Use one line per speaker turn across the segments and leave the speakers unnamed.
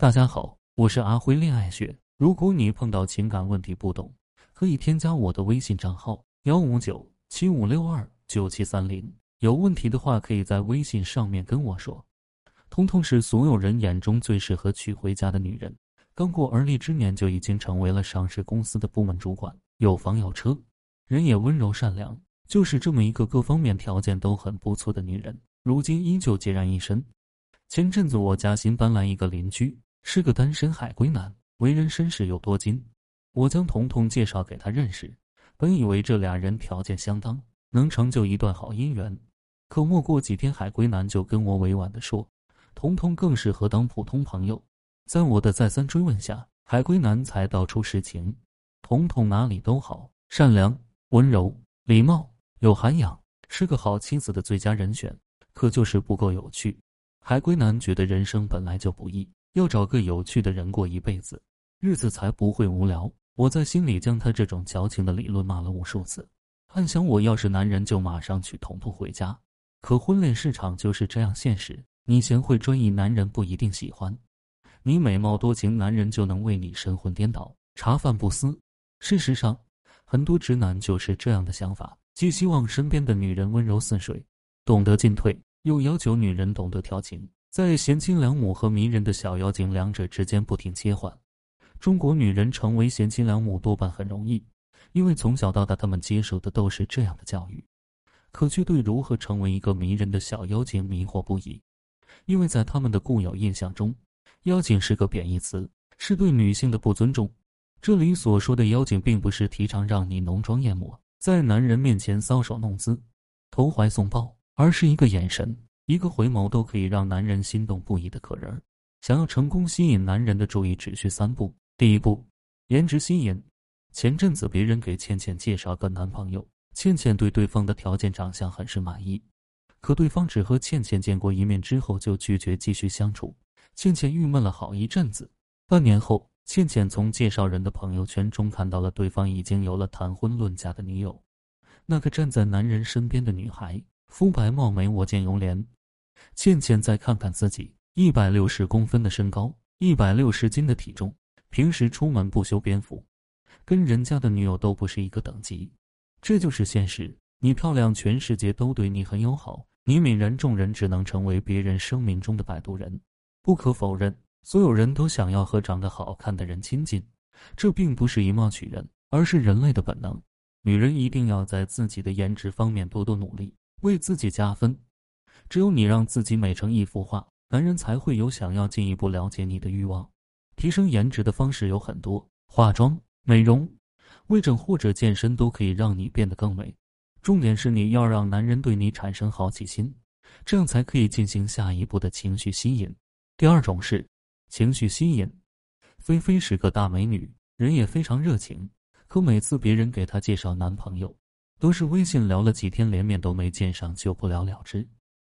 大家好，我是阿辉恋爱学。如果你碰到情感问题不懂，可以添加我的微信账号幺五九七五六二九七三零。有问题的话，可以在微信上面跟我说。彤彤是所有人眼中最适合娶回家的女人，刚过而立之年就已经成为了上市公司的部门主管，有房有车，人也温柔善良，就是这么一个各方面条件都很不错的女人，如今依旧孑然一身。前阵子我家新搬来一个邻居，是个单身海归男，为人绅士又多金，我将彤彤介绍给他认识，本以为这俩人条件相当，能成就一段好姻缘。可没过几天，海龟男就跟我委婉地说：“彤彤更适合当普通朋友。”在我的再三追问下，海龟男才道出实情：彤彤哪里都好，善良、温柔、礼貌、有涵养，是个好妻子的最佳人选。可就是不够有趣。海龟男觉得人生本来就不易，要找个有趣的人过一辈子，日子才不会无聊。我在心里将他这种矫情的理论骂了无数次，暗想我要是男人就马上娶彤彤回家。可婚恋市场就是这样现实，你贤惠专一，男人不一定喜欢；你美貌多情，男人就能为你神魂颠倒、茶饭不思。事实上，很多直男就是这样的想法，既希望身边的女人温柔似水，懂得进退，又要求女人懂得调情，在贤妻良母和迷人的小妖精两者之间不停切换。中国女人成为贤妻良母多半很容易，因为从小到大她们接受的都是这样的教育。可却对如何成为一个迷人的小妖精迷惑不已，因为在他们的固有印象中，妖精是个贬义词，是对女性的不尊重。这里所说的妖精，并不是提倡让你浓妆艳抹，在男人面前搔首弄姿、投怀送抱，而是一个眼神、一个回眸都可以让男人心动不已的可人。想要成功吸引男人的注意，只需三步：第一步，颜值吸引。前阵子别人给倩倩介绍个男朋友。倩倩对对方的条件、长相很是满意，可对方只和倩倩见过一面之后就拒绝继续相处。倩倩郁闷了好一阵子。半年后，倩倩从介绍人的朋友圈中看到了对方已经有了谈婚论嫁的女友。那个站在男人身边的女孩，肤白貌美，我见犹怜。倩倩再看看自己，一百六十公分的身高，一百六十斤的体重，平时出门不修边幅，跟人家的女友都不是一个等级。这就是现实。你漂亮，全世界都对你很友好；你泯然众人，只能成为别人生命中的摆渡人。不可否认，所有人都想要和长得好看的人亲近，这并不是以貌取人，而是人类的本能。女人一定要在自己的颜值方面多多努力，为自己加分。只有你让自己美成一幅画，男人才会有想要进一步了解你的欲望。提升颜值的方式有很多，化妆、美容。微整或者健身都可以让你变得更美，重点是你要让男人对你产生好奇心，这样才可以进行下一步的情绪吸引。第二种是情绪吸引。菲菲是个大美女，人也非常热情，可每次别人给她介绍男朋友，都是微信聊了几天，连面都没见上就不了了之。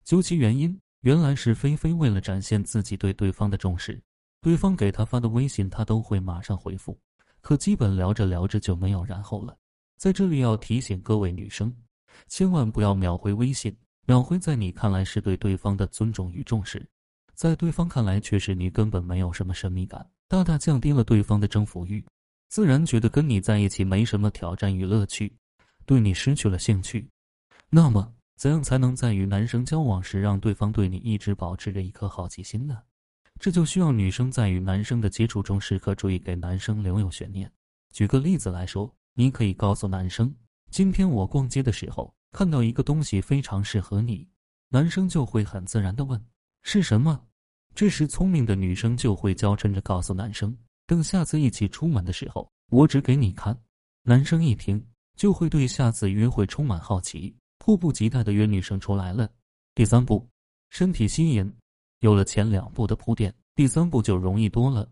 究其原因，原来是菲菲为了展现自己对对方的重视，对方给她发的微信，她都会马上回复。可基本聊着聊着就没有然后了。在这里要提醒各位女生，千万不要秒回微信。秒回在你看来是对对方的尊重与重视，在对方看来却是你根本没有什么神秘感，大大降低了对方的征服欲，自然觉得跟你在一起没什么挑战与乐趣，对你失去了兴趣。那么，怎样才能在与男生交往时让对方对你一直保持着一颗好奇心呢？这就需要女生在与男生的接触中时刻注意给男生留有悬念。举个例子来说，你可以告诉男生：“今天我逛街的时候看到一个东西非常适合你。”男生就会很自然的问：“是什么？”这时聪明的女生就会娇嗔着告诉男生：“等下次一起出门的时候，我指给你看。”男生一听就会对下次约会充满好奇，迫不及待的约女生出来了。第三步，身体吸引。有了前两步的铺垫，第三步就容易多了。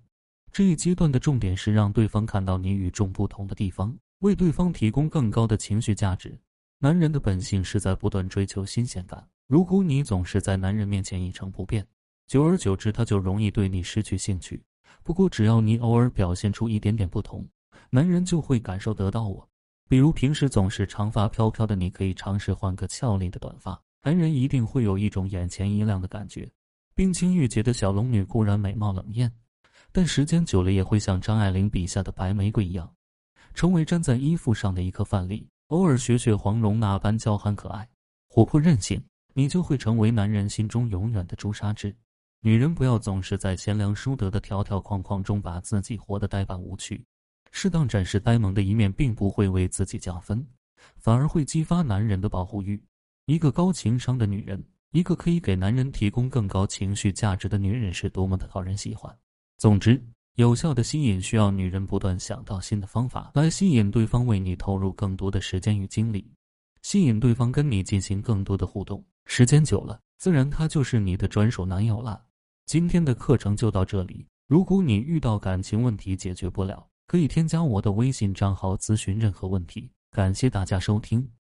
这一阶段的重点是让对方看到你与众不同的地方，为对方提供更高的情绪价值。男人的本性是在不断追求新鲜感，如果你总是在男人面前一成不变，久而久之他就容易对你失去兴趣。不过只要你偶尔表现出一点点不同，男人就会感受得到我。比如平时总是长发飘飘的，你可以尝试换个俏丽的短发，男人一定会有一种眼前一亮的感觉。冰清玉洁的小龙女固然美貌冷艳，但时间久了也会像张爱玲笔下的白玫瑰一样，成为粘在衣服上的一颗范例。偶尔学学黄蓉那般娇憨可爱、活泼任性，你就会成为男人心中永远的朱砂痣。女人不要总是在贤良淑德的条条框框中把自己活得呆板无趣，适当展示呆萌的一面，并不会为自己加分，反而会激发男人的保护欲。一个高情商的女人，一个可以给男人提供更高情绪价值的女人，是多么的讨人喜欢。总之。有效的吸引需要女人不断想到新的方法来吸引对方为你投入更多的时间与精力，吸引对方跟你进行更多的互动。时间久了，自然他就是你的专属男友了。今天的课程就到这里。如果你遇到感情问题解决不了，可以添加我的微信账号咨询任何问题。感谢大家收听。